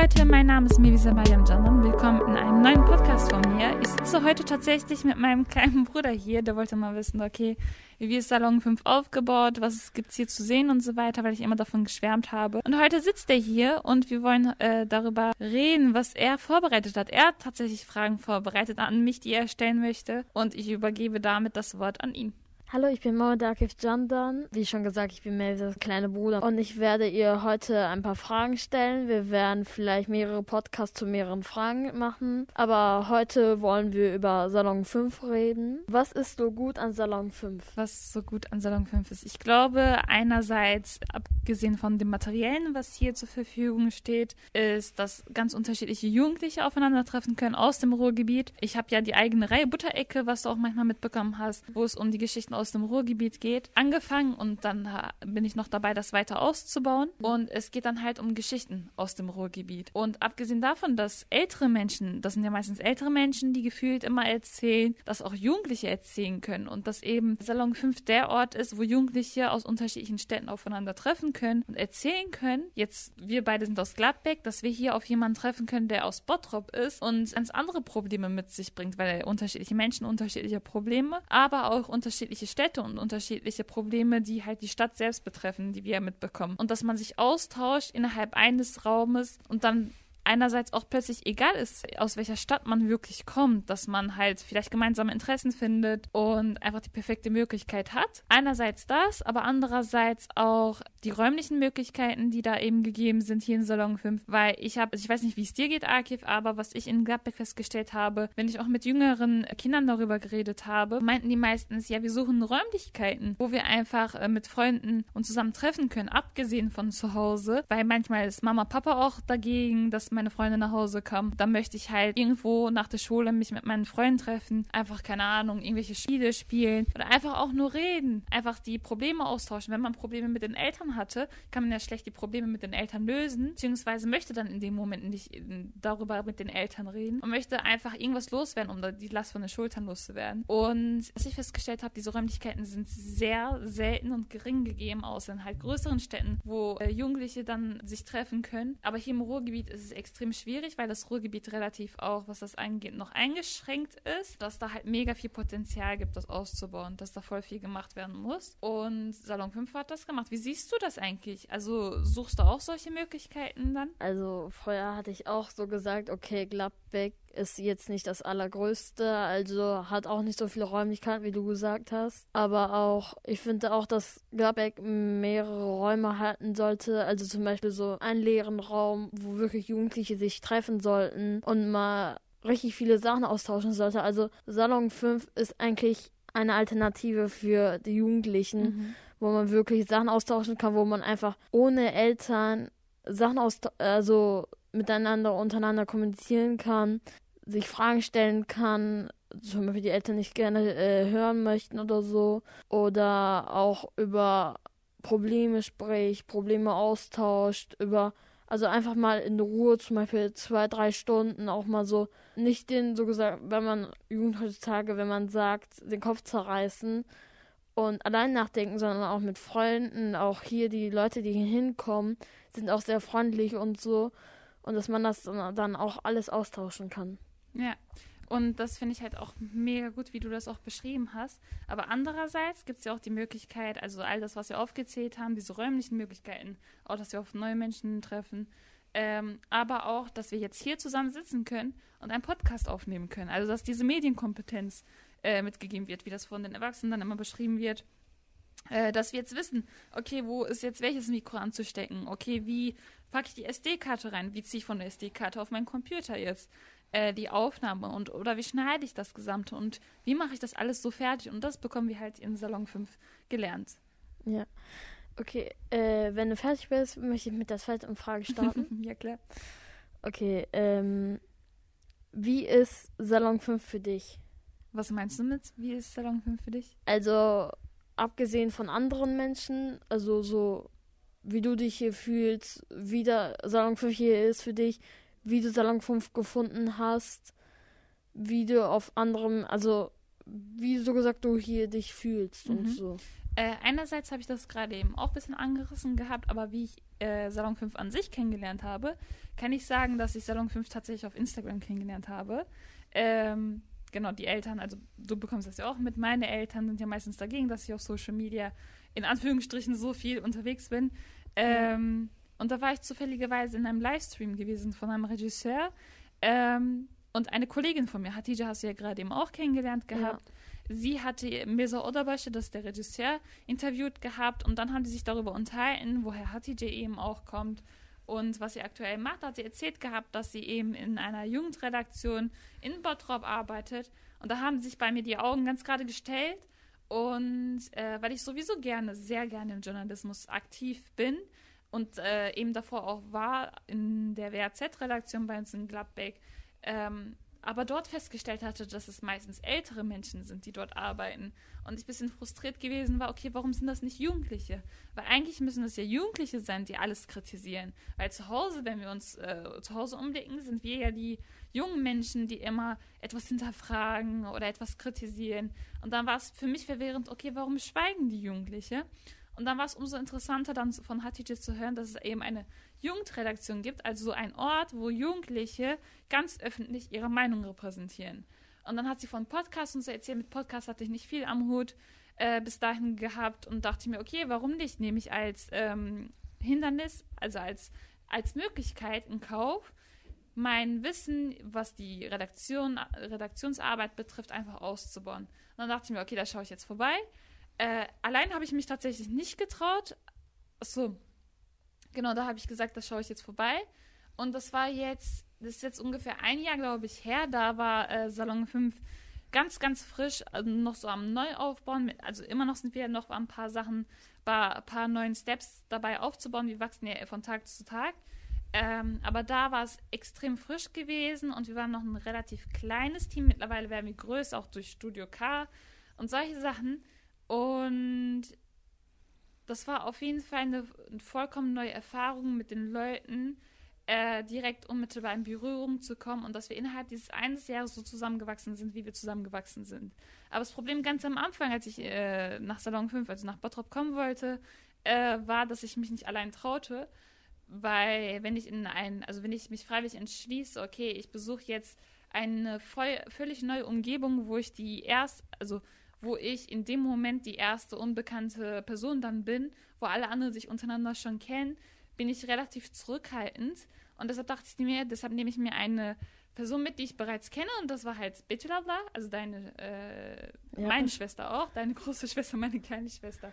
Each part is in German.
Leute, mein Name ist Mevisa Mariam Janan. Willkommen in einem neuen Podcast von mir. Ich sitze heute tatsächlich mit meinem kleinen Bruder hier. Der wollte mal wissen, okay, wie ist Salon 5 aufgebaut, was gibt es hier zu sehen und so weiter, weil ich immer davon geschwärmt habe. Und heute sitzt er hier und wir wollen äh, darüber reden, was er vorbereitet hat. Er hat tatsächlich Fragen vorbereitet an mich, die er stellen möchte. Und ich übergebe damit das Wort an ihn. Hallo, ich bin Mohamed Akif Jandan. Wie schon gesagt, ich bin Melvins kleine Bruder und ich werde ihr heute ein paar Fragen stellen. Wir werden vielleicht mehrere Podcasts zu mehreren Fragen machen, aber heute wollen wir über Salon 5 reden. Was ist so gut an Salon 5? Was so gut an Salon 5 ist? Ich glaube, einerseits, abgesehen von dem Materiellen, was hier zur Verfügung steht, ist, dass ganz unterschiedliche Jugendliche aufeinandertreffen können aus dem Ruhrgebiet. Ich habe ja die eigene Reihe Butterecke, was du auch manchmal mitbekommen hast, wo es um die Geschichten aus dem Ruhrgebiet geht, angefangen und dann bin ich noch dabei, das weiter auszubauen. Und es geht dann halt um Geschichten aus dem Ruhrgebiet. Und abgesehen davon, dass ältere Menschen, das sind ja meistens ältere Menschen, die gefühlt immer erzählen, dass auch Jugendliche erzählen können und dass eben Salon 5 der Ort ist, wo Jugendliche aus unterschiedlichen Städten aufeinander treffen können und erzählen können. Jetzt, wir beide sind aus Gladbeck, dass wir hier auf jemanden treffen können, der aus Bottrop ist und ganz andere Probleme mit sich bringt, weil unterschiedliche Menschen unterschiedliche Probleme, aber auch unterschiedliche Städte und unterschiedliche Probleme, die halt die Stadt selbst betreffen, die wir mitbekommen. Und dass man sich austauscht innerhalb eines Raumes und dann einerseits auch plötzlich egal ist, aus welcher Stadt man wirklich kommt, dass man halt vielleicht gemeinsame Interessen findet und einfach die perfekte Möglichkeit hat. Einerseits das, aber andererseits auch die räumlichen Möglichkeiten, die da eben gegeben sind hier in Salon 5, weil ich habe, also ich weiß nicht, wie es dir geht, Akif, aber was ich in Gladbeck festgestellt habe, wenn ich auch mit jüngeren Kindern darüber geredet habe, meinten die meistens, ja, wir suchen Räumlichkeiten, wo wir einfach äh, mit Freunden uns zusammen treffen können, abgesehen von zu Hause, weil manchmal ist Mama, Papa auch dagegen, dass meine Freunde nach Hause kommen. Dann möchte ich halt irgendwo nach der Schule mich mit meinen Freunden treffen, einfach, keine Ahnung, irgendwelche Spiele spielen oder einfach auch nur reden, einfach die Probleme austauschen. Wenn man Probleme mit den Eltern hatte, kann man ja schlecht die Probleme mit den Eltern lösen, beziehungsweise möchte dann in dem Moment nicht darüber mit den Eltern reden und möchte einfach irgendwas loswerden, um die Last von den Schultern loszuwerden. Und was ich festgestellt habe, diese Räumlichkeiten sind sehr selten und gering gegeben, außer in halt größeren Städten, wo äh, Jugendliche dann sich treffen können. Aber hier im Ruhrgebiet ist es extrem schwierig, weil das Ruhrgebiet relativ auch, was das angeht, noch eingeschränkt ist, dass da halt mega viel Potenzial gibt, das auszubauen, dass da voll viel gemacht werden muss. Und Salon 5 hat das gemacht. Wie siehst du das eigentlich? Also suchst du auch solche Möglichkeiten dann? Also vorher hatte ich auch so gesagt, okay, Gladbeck ist jetzt nicht das allergrößte, also hat auch nicht so viele Räumlichkeiten, wie du gesagt hast. Aber auch, ich finde auch, dass Gladbeck mehrere Räume halten sollte. Also zum Beispiel so einen leeren Raum, wo wirklich Jugendliche sich treffen sollten und mal richtig viele Sachen austauschen sollte. Also Salon 5 ist eigentlich eine Alternative für die Jugendlichen. Mhm wo man wirklich Sachen austauschen kann, wo man einfach ohne Eltern Sachen aus also miteinander untereinander kommunizieren kann, sich Fragen stellen kann, zum Beispiel die Eltern nicht gerne äh, hören möchten oder so, oder auch über Probleme spricht, Probleme austauscht, über also einfach mal in Ruhe, zum Beispiel zwei, drei Stunden, auch mal so, nicht den, so gesagt, wenn man Jugend heutzutage, wenn man sagt, den Kopf zerreißen, und allein nachdenken, sondern auch mit Freunden. Auch hier die Leute, die hier hinkommen, sind auch sehr freundlich und so. Und dass man das dann auch alles austauschen kann. Ja. Und das finde ich halt auch mega gut, wie du das auch beschrieben hast. Aber andererseits gibt es ja auch die Möglichkeit, also all das, was wir aufgezählt haben, diese räumlichen Möglichkeiten, auch, dass wir auf neue Menschen treffen, ähm, aber auch, dass wir jetzt hier zusammen sitzen können und einen Podcast aufnehmen können. Also, dass diese Medienkompetenz äh, mitgegeben wird, wie das von den Erwachsenen dann immer beschrieben wird. Äh, dass wir jetzt wissen, okay, wo ist jetzt welches Mikro anzustecken? Okay, wie packe ich die SD-Karte rein? Wie ziehe ich von der SD-Karte auf meinen Computer jetzt äh, die Aufnahme? Und oder wie schneide ich das Gesamte? Und wie mache ich das alles so fertig? Und das bekommen wir halt in Salon 5 gelernt. Ja. Okay, äh, wenn du fertig bist, möchte ich mit der zweiten Frage starten. ja, klar. Okay, ähm, wie ist Salon 5 für dich? Was meinst du mit, wie ist Salon 5 für dich? Also, abgesehen von anderen Menschen, also so, wie du dich hier fühlst, wie der Salon 5 hier ist für dich, wie du Salon 5 gefunden hast, wie du auf anderem, also wie so gesagt du hier dich fühlst mhm. und so. Äh, einerseits habe ich das gerade eben auch ein bisschen angerissen gehabt, aber wie ich äh, Salon 5 an sich kennengelernt habe, kann ich sagen, dass ich Salon 5 tatsächlich auf Instagram kennengelernt habe. Ähm, genau, die Eltern, also du bekommst das ja auch mit, meine Eltern sind ja meistens dagegen, dass ich auf Social Media in Anführungsstrichen so viel unterwegs bin. Ähm, und da war ich zufälligerweise in einem Livestream gewesen von einem Regisseur. Ähm, und eine Kollegin von mir, Hatija, hast du ja gerade eben auch kennengelernt gehabt. Ja sie hatte Mirza Odabashi, das ist der Regisseur, interviewt gehabt und dann haben sie sich darüber unterhalten, woher Hatice eben auch kommt und was sie aktuell macht. Hat sie erzählt gehabt, dass sie eben in einer Jugendredaktion in Bottrop arbeitet und da haben sich bei mir die Augen ganz gerade gestellt und äh, weil ich sowieso gerne, sehr gerne im Journalismus aktiv bin und äh, eben davor auch war in der WAZ-Redaktion bei uns in Gladbeck, ähm, aber dort festgestellt hatte, dass es meistens ältere Menschen sind, die dort arbeiten. Und ich ein bisschen frustriert gewesen war, okay, warum sind das nicht Jugendliche? Weil eigentlich müssen es ja Jugendliche sein, die alles kritisieren. Weil zu Hause, wenn wir uns äh, zu Hause umblicken, sind wir ja die jungen Menschen, die immer etwas hinterfragen oder etwas kritisieren. Und dann war es für mich verwirrend, okay, warum schweigen die Jugendliche? Und dann war es umso interessanter, dann von Hatice zu hören, dass es eben eine Jugendredaktion gibt, also so ein Ort, wo Jugendliche ganz öffentlich ihre Meinung repräsentieren. Und dann hat sie von Podcasts und so erzählt, mit Podcasts hatte ich nicht viel am Hut äh, bis dahin gehabt und dachte mir, okay, warum nicht? Nehme ich als ähm, Hindernis, also als, als Möglichkeit in Kauf, mein Wissen, was die Redaktion, Redaktionsarbeit betrifft, einfach auszubauen. Und dann dachte ich mir, okay, da schaue ich jetzt vorbei. Äh, allein habe ich mich tatsächlich nicht getraut. Achso, Genau, da habe ich gesagt, das schaue ich jetzt vorbei. Und das war jetzt, das ist jetzt ungefähr ein Jahr, glaube ich, her. Da war äh, Salon 5 ganz, ganz frisch, also noch so am Neuaufbauen. Mit, also immer noch sind wir noch ein paar Sachen, ein paar neuen Steps dabei aufzubauen. Wir wachsen ja von Tag zu Tag. Ähm, aber da war es extrem frisch gewesen und wir waren noch ein relativ kleines Team. Mittlerweile werden wir größer, auch durch Studio K und solche Sachen. Und das war auf jeden Fall eine, vollkommen neue Erfahrung mit den Leuten, äh, direkt unmittelbar in Berührung zu kommen und dass wir innerhalb dieses eines Jahres so zusammengewachsen sind, wie wir zusammengewachsen sind. Aber das Problem ganz am Anfang, als ich äh, nach Salon 5, also nach Bottrop kommen wollte, äh, war, dass ich mich nicht allein traute, weil wenn ich in ein, also wenn ich mich freiwillig entschließe, okay, ich besuche jetzt eine voll, völlig neue Umgebung, wo ich die erst, also wo ich in dem Moment die erste unbekannte Person dann bin, wo alle anderen sich untereinander schon kennen, bin ich relativ zurückhaltend. Und deshalb dachte ich mir, deshalb nehme ich mir eine Person mit, die ich bereits kenne, und das war halt Betulabla, also deine, äh, ja. meine Schwester auch, deine große Schwester, meine kleine Schwester.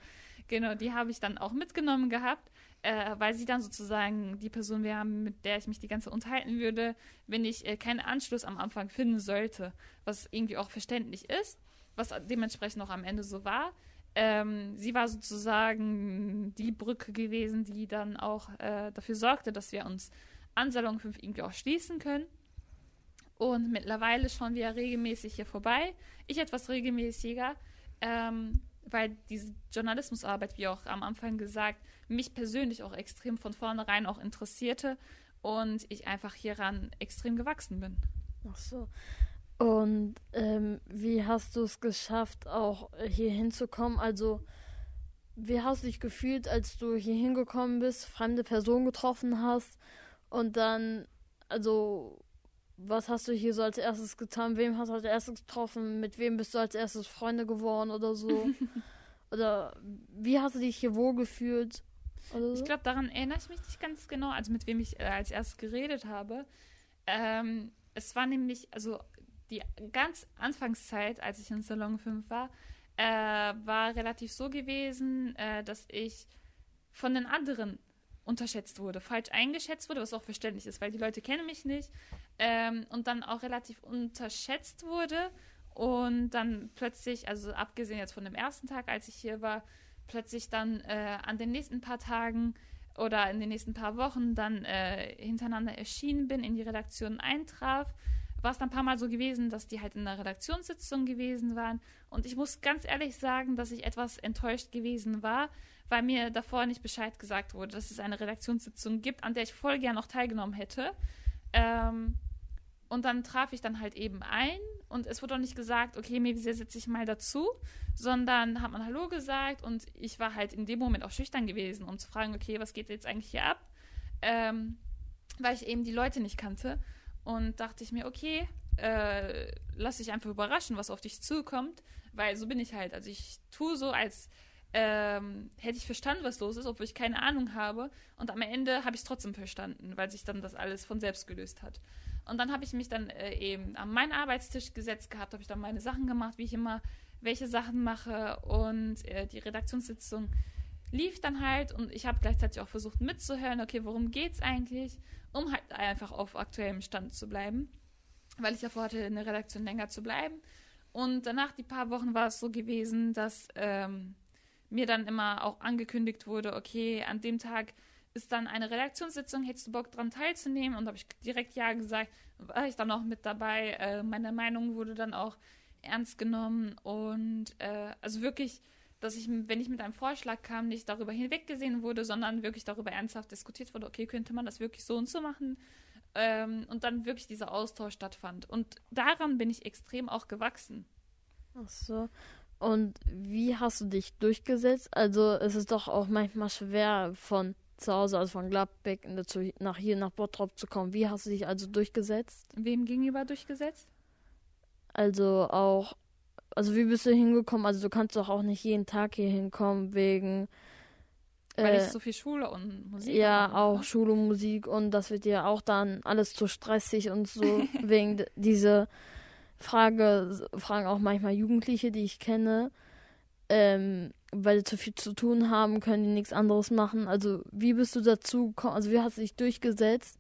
Genau, die habe ich dann auch mitgenommen gehabt, äh, weil sie dann sozusagen die Person wäre, mit der ich mich die ganze unterhalten würde, wenn ich äh, keinen Anschluss am Anfang finden sollte, was irgendwie auch verständlich ist was dementsprechend auch am Ende so war. Ähm, sie war sozusagen die Brücke gewesen, die dann auch äh, dafür sorgte, dass wir uns an Salon 5 irgendwie auch schließen können. Und mittlerweile schauen wir ja regelmäßig hier vorbei. Ich etwas regelmäßiger, ähm, weil diese Journalismusarbeit, wie auch am Anfang gesagt, mich persönlich auch extrem von vornherein auch interessierte und ich einfach hieran extrem gewachsen bin. Ach so. Und ähm, wie hast du es geschafft, auch hier hinzukommen? Also, wie hast du dich gefühlt, als du hier hingekommen bist, fremde Personen getroffen hast und dann, also, was hast du hier so als erstes getan? Wem hast du als erstes getroffen? Mit wem bist du als erstes Freunde geworden oder so? oder wie hast du dich hier wohlgefühlt? So? Ich glaube, daran erinnere ich mich nicht ganz genau, also mit wem ich äh, als erstes geredet habe. Ähm, es war nämlich, also die ganz Anfangszeit, als ich in Salon 5 war, äh, war relativ so gewesen, äh, dass ich von den anderen unterschätzt wurde, falsch eingeschätzt wurde, was auch verständlich ist, weil die Leute kennen mich nicht ähm, und dann auch relativ unterschätzt wurde und dann plötzlich, also abgesehen jetzt von dem ersten Tag, als ich hier war, plötzlich dann äh, an den nächsten paar Tagen oder in den nächsten paar Wochen dann äh, hintereinander erschienen bin, in die Redaktion eintraf war es dann ein paar Mal so gewesen, dass die halt in einer Redaktionssitzung gewesen waren. Und ich muss ganz ehrlich sagen, dass ich etwas enttäuscht gewesen war, weil mir davor nicht Bescheid gesagt wurde, dass es eine Redaktionssitzung gibt, an der ich voll gern noch teilgenommen hätte. Ähm, und dann traf ich dann halt eben ein und es wurde auch nicht gesagt, okay, mir setze ich mal dazu, sondern hat man Hallo gesagt und ich war halt in dem Moment auch schüchtern gewesen, um zu fragen, okay, was geht jetzt eigentlich hier ab? Ähm, weil ich eben die Leute nicht kannte und dachte ich mir, okay, äh, lass dich einfach überraschen, was auf dich zukommt, weil so bin ich halt. Also ich tue so, als ähm, hätte ich verstanden, was los ist, obwohl ich keine Ahnung habe. Und am Ende habe ich es trotzdem verstanden, weil sich dann das alles von selbst gelöst hat. Und dann habe ich mich dann äh, eben an meinen Arbeitstisch gesetzt gehabt, habe ich dann meine Sachen gemacht, wie ich immer welche Sachen mache. Und äh, die Redaktionssitzung lief dann halt und ich habe gleichzeitig auch versucht mitzuhören, okay, worum geht's eigentlich, um halt einfach auf aktuellem Stand zu bleiben, weil ich ja vorhatte, in der Redaktion länger zu bleiben. Und danach, die paar Wochen, war es so gewesen, dass ähm, mir dann immer auch angekündigt wurde, okay, an dem Tag ist dann eine Redaktionssitzung, hättest du Bock dran teilzunehmen? Und habe ich direkt ja gesagt, war ich dann auch mit dabei. Äh, meine Meinung wurde dann auch ernst genommen und äh, also wirklich, dass ich, wenn ich mit einem Vorschlag kam, nicht darüber hinweggesehen wurde, sondern wirklich darüber ernsthaft diskutiert wurde, okay, könnte man das wirklich so und so machen? Ähm, und dann wirklich dieser Austausch stattfand. Und daran bin ich extrem auch gewachsen. Ach so. Und wie hast du dich durchgesetzt? Also es ist doch auch manchmal schwer von zu Hause, also von Gladbeck nach hier nach Bottrop zu kommen. Wie hast du dich also durchgesetzt? Wem gegenüber durchgesetzt? Also auch, also wie bist du hingekommen? Also du kannst doch auch nicht jeden Tag hier hinkommen wegen weil äh, ich so viel Schule und Musik Ja, habe. auch Schule und Musik und das wird ja auch dann alles zu stressig und so wegen diese Frage fragen auch manchmal Jugendliche, die ich kenne, ähm, weil sie zu viel zu tun haben, können die nichts anderes machen. Also wie bist du dazu gekommen? Also wie hast du dich durchgesetzt,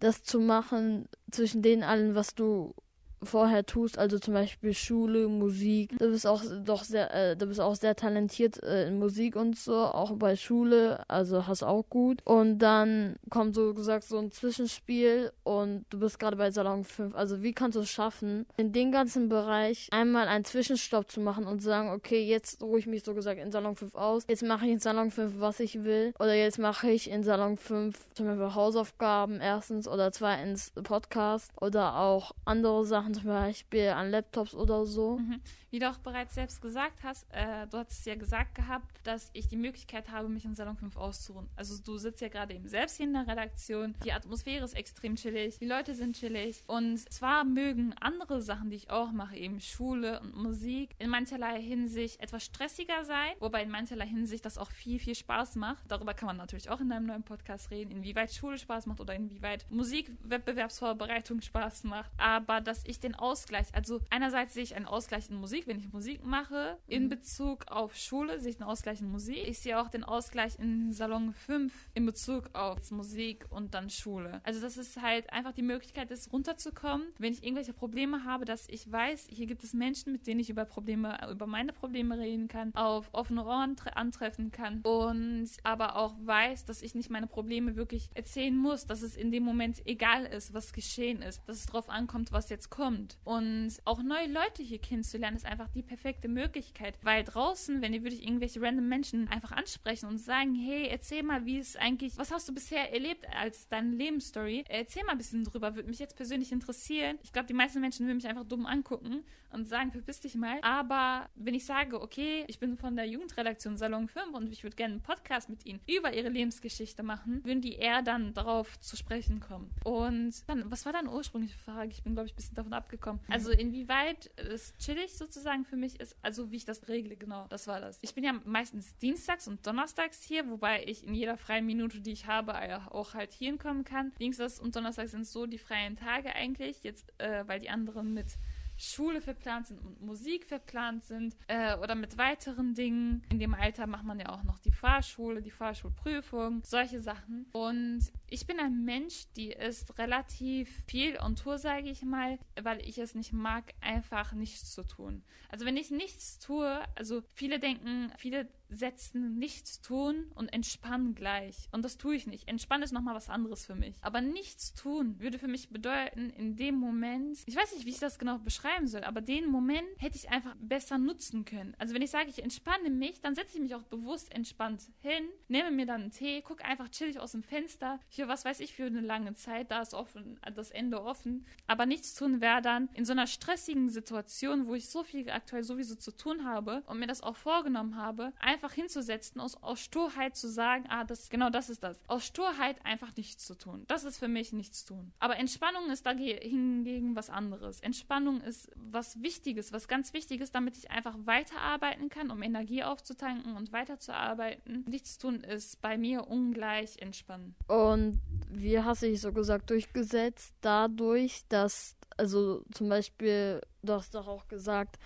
das zu machen zwischen den allen, was du vorher tust, also zum Beispiel Schule, Musik. Du bist auch doch sehr, äh, du bist auch sehr talentiert äh, in Musik und so, auch bei Schule, also hast auch gut. Und dann kommt so gesagt so ein Zwischenspiel und du bist gerade bei Salon 5. Also wie kannst du es schaffen, in den ganzen Bereich einmal einen Zwischenstopp zu machen und zu sagen, okay, jetzt ruhe ich mich so gesagt in Salon 5 aus, jetzt mache ich in Salon 5, was ich will. Oder jetzt mache ich in Salon 5 zum Beispiel Hausaufgaben erstens oder zweitens Podcast oder auch andere Sachen Sachen, zum Beispiel an Laptops oder so. Mhm. Wie du auch bereits selbst gesagt hast, äh, du hast ja gesagt gehabt, dass ich die Möglichkeit habe, mich in Salon 5 auszuruhen. Also du sitzt ja gerade eben selbst hier in der Redaktion. Die Atmosphäre ist extrem chillig, die Leute sind chillig. Und zwar mögen andere Sachen, die ich auch mache, eben Schule und Musik, in mancherlei Hinsicht etwas stressiger sein, wobei in mancherlei Hinsicht das auch viel, viel Spaß macht. Darüber kann man natürlich auch in einem neuen Podcast reden, inwieweit Schule Spaß macht oder inwieweit Musikwettbewerbsvorbereitung Spaß macht. Aber dass ich den Ausgleich, also einerseits sehe ich einen Ausgleich in Musik, Musik, wenn ich Musik mache, in mhm. Bezug auf Schule sehe ich den Ausgleich in Musik. Ich sehe auch den Ausgleich in Salon 5 in Bezug auf Musik und dann Schule. Also das ist halt einfach die Möglichkeit, ist runterzukommen, wenn ich irgendwelche Probleme habe, dass ich weiß, hier gibt es Menschen, mit denen ich über Probleme, über meine Probleme reden kann, auf offene Ohren antreffen kann und aber auch weiß, dass ich nicht meine Probleme wirklich erzählen muss, dass es in dem Moment egal ist, was geschehen ist, dass es darauf ankommt, was jetzt kommt. Und auch neue Leute hier kennenzulernen, ist einfach die perfekte Möglichkeit. Weil draußen, wenn ihr würde ich irgendwelche random Menschen einfach ansprechen und sagen, hey, erzähl mal, wie es eigentlich, was hast du bisher erlebt als deine Lebensstory? Erzähl mal ein bisschen drüber, würde mich jetzt persönlich interessieren. Ich glaube, die meisten Menschen würden mich einfach dumm angucken und sagen, verpiss dich mal. Aber wenn ich sage, okay, ich bin von der Jugendredaktion Salon 5 und ich würde gerne einen Podcast mit ihnen über ihre Lebensgeschichte machen, würden die eher dann darauf zu sprechen kommen. Und dann, was war deine ursprüngliche Frage? Ich bin, glaube ich, ein bisschen davon abgekommen. Also inwieweit ist chillig sozusagen sozusagen für mich ist, also wie ich das regle, genau, das war das. Ich bin ja meistens dienstags und donnerstags hier, wobei ich in jeder freien Minute, die ich habe, auch halt hier hinkommen kann. Dienstags und donnerstags sind so die freien Tage eigentlich, jetzt, äh, weil die anderen mit Schule verplant sind und Musik verplant sind äh, oder mit weiteren Dingen. In dem Alter macht man ja auch noch die Fahrschule, die Fahrschulprüfung, solche Sachen. Und ich bin ein Mensch, die ist relativ viel on Tour, sage ich mal, weil ich es nicht mag, einfach nichts zu tun. Also wenn ich nichts tue, also viele denken, viele setzen, nichts tun und entspannen gleich. Und das tue ich nicht. Entspannen ist nochmal was anderes für mich. Aber nichts tun würde für mich bedeuten, in dem Moment, ich weiß nicht, wie ich das genau beschreiben soll, aber den Moment hätte ich einfach besser nutzen können. Also wenn ich sage, ich entspanne mich, dann setze ich mich auch bewusst entspannt hin, nehme mir dann einen Tee, gucke einfach chillig aus dem Fenster, für was weiß ich, für eine lange Zeit, da ist offen, das Ende offen. Aber nichts tun wäre dann in so einer stressigen Situation, wo ich so viel aktuell sowieso zu tun habe und mir das auch vorgenommen habe, einfach hinzusetzen, aus, aus Sturheit zu sagen, ah, das, genau das ist das. Aus Sturheit einfach nichts zu tun. Das ist für mich nichts tun. Aber Entspannung ist dagegen was anderes. Entspannung ist was Wichtiges, was ganz Wichtiges, damit ich einfach weiterarbeiten kann, um Energie aufzutanken und weiterzuarbeiten. Nichts tun ist bei mir ungleich entspannen. Und wie hast du dich so gesagt durchgesetzt? Dadurch, dass, also zum Beispiel, du hast doch auch gesagt,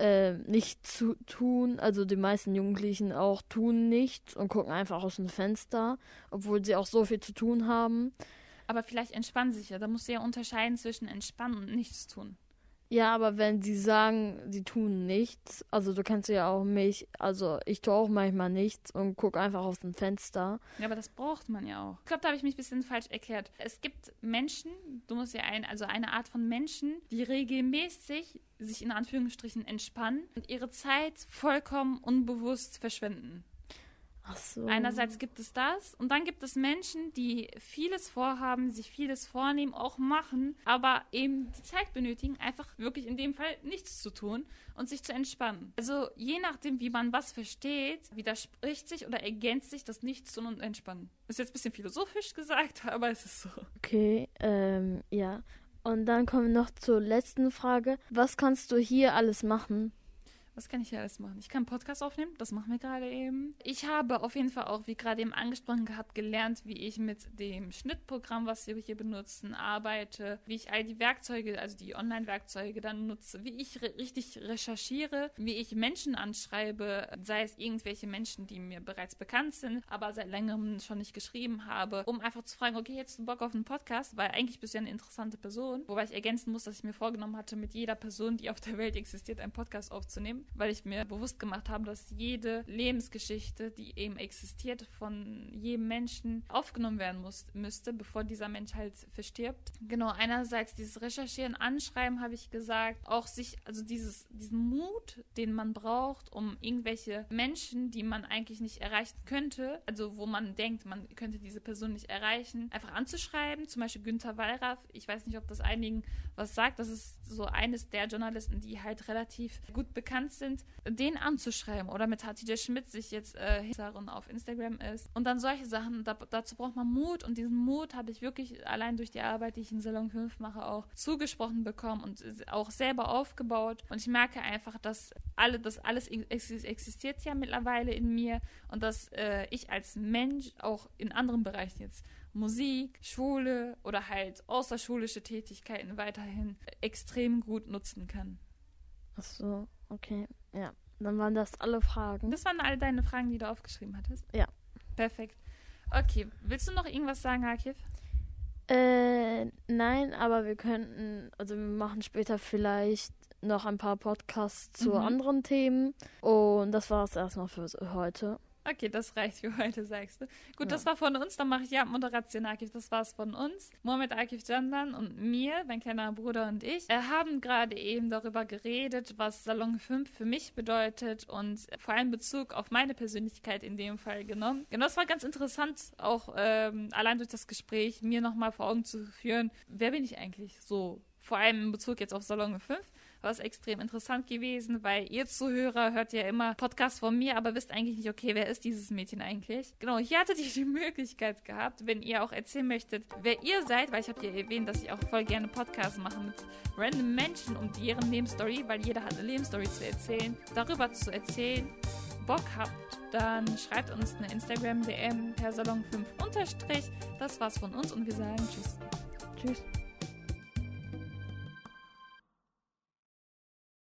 äh, nicht zu tun. Also die meisten Jugendlichen auch tun nichts und gucken einfach aus dem Fenster, obwohl sie auch so viel zu tun haben. Aber vielleicht entspannen sich ja. Da musst du ja unterscheiden zwischen entspannen und nichts tun. Ja, aber wenn sie sagen, sie tun nichts, also du kennst ja auch mich, also ich tue auch manchmal nichts und gucke einfach aus dem Fenster. Ja, aber das braucht man ja auch. Ich glaube, da habe ich mich ein bisschen falsch erklärt. Es gibt Menschen, du musst ja ein, also eine Art von Menschen, die regelmäßig sich in Anführungsstrichen entspannen und ihre Zeit vollkommen unbewusst verschwenden. So. Einerseits gibt es das und dann gibt es Menschen, die vieles vorhaben, sich vieles vornehmen, auch machen, aber eben die Zeit benötigen, einfach wirklich in dem Fall nichts zu tun und sich zu entspannen. Also je nachdem, wie man was versteht, widerspricht sich oder ergänzt sich das Nichtstun und Entspannen. Ist jetzt ein bisschen philosophisch gesagt, aber es ist so. Okay, ähm, ja. Und dann kommen wir noch zur letzten Frage. Was kannst du hier alles machen? Was kann ich hier alles machen? Ich kann Podcast aufnehmen, das machen wir gerade eben. Ich habe auf jeden Fall auch, wie gerade eben angesprochen gehabt, gelernt, wie ich mit dem Schnittprogramm, was wir hier benutzen, arbeite, wie ich all die Werkzeuge, also die Online-Werkzeuge dann nutze, wie ich re richtig recherchiere, wie ich Menschen anschreibe, sei es irgendwelche Menschen, die mir bereits bekannt sind, aber seit längerem schon nicht geschrieben habe, um einfach zu fragen, okay, jetzt Bock auf einen Podcast, weil eigentlich bist du ja eine interessante Person, wobei ich ergänzen muss, dass ich mir vorgenommen hatte, mit jeder Person, die auf der Welt existiert, einen Podcast aufzunehmen weil ich mir bewusst gemacht habe, dass jede Lebensgeschichte, die eben existiert, von jedem Menschen aufgenommen werden muss, müsste, bevor dieser Mensch halt verstirbt. Genau, einerseits dieses Recherchieren, Anschreiben, habe ich gesagt, auch sich, also dieses, diesen Mut, den man braucht, um irgendwelche Menschen, die man eigentlich nicht erreichen könnte, also wo man denkt, man könnte diese Person nicht erreichen, einfach anzuschreiben, zum Beispiel Günther Wallraff. Ich weiß nicht, ob das einigen was sagt. Das ist so eines der Journalisten, die halt relativ gut bekannt sind, den anzuschreiben oder mit Hatice Schmidt sich jetzt äh, auf Instagram ist. Und dann solche Sachen, da, dazu braucht man Mut und diesen Mut habe ich wirklich allein durch die Arbeit, die ich in Salon 5 mache, auch zugesprochen bekommen und auch selber aufgebaut. Und ich merke einfach, dass alle, das alles existiert ja mittlerweile in mir und dass äh, ich als Mensch auch in anderen Bereichen jetzt Musik, Schule oder halt außerschulische Tätigkeiten weiterhin extrem gut nutzen kann. Ach so, okay. Ja, dann waren das alle Fragen. Das waren all deine Fragen, die du aufgeschrieben hattest? Ja. Perfekt. Okay, willst du noch irgendwas sagen, Akif? Äh, nein, aber wir könnten, also wir machen später vielleicht noch ein paar Podcasts zu mhm. anderen Themen. Und das war es erstmal für heute. Okay, das reicht für heute, sagst du. Gut, ja. das war von uns. Dann mache ich ja Moderation, Akif. Das war's von uns. Mohamed Akif Jandan und mir, mein kleiner Bruder und ich, äh, haben gerade eben darüber geredet, was Salon 5 für mich bedeutet und vor allem Bezug auf meine Persönlichkeit in dem Fall genommen. Genau, das war ganz interessant, auch ähm, allein durch das Gespräch mir nochmal vor Augen zu führen, wer bin ich eigentlich so? Vor allem in Bezug jetzt auf Salon 5 war extrem interessant gewesen, weil ihr Zuhörer hört ja immer Podcasts von mir, aber wisst eigentlich nicht, okay, wer ist dieses Mädchen eigentlich? Genau, hier hattet ihr die Möglichkeit gehabt, wenn ihr auch erzählen möchtet, wer ihr seid, weil ich habe ja erwähnt, dass ich auch voll gerne Podcasts mache mit random Menschen und deren Lebensstory, weil jeder hat eine Lebensstory zu erzählen, darüber zu erzählen. Bock habt, dann schreibt uns eine Instagram-DM per Salon5 unterstrich. Das war's von uns und wir sagen Tschüss. Tschüss.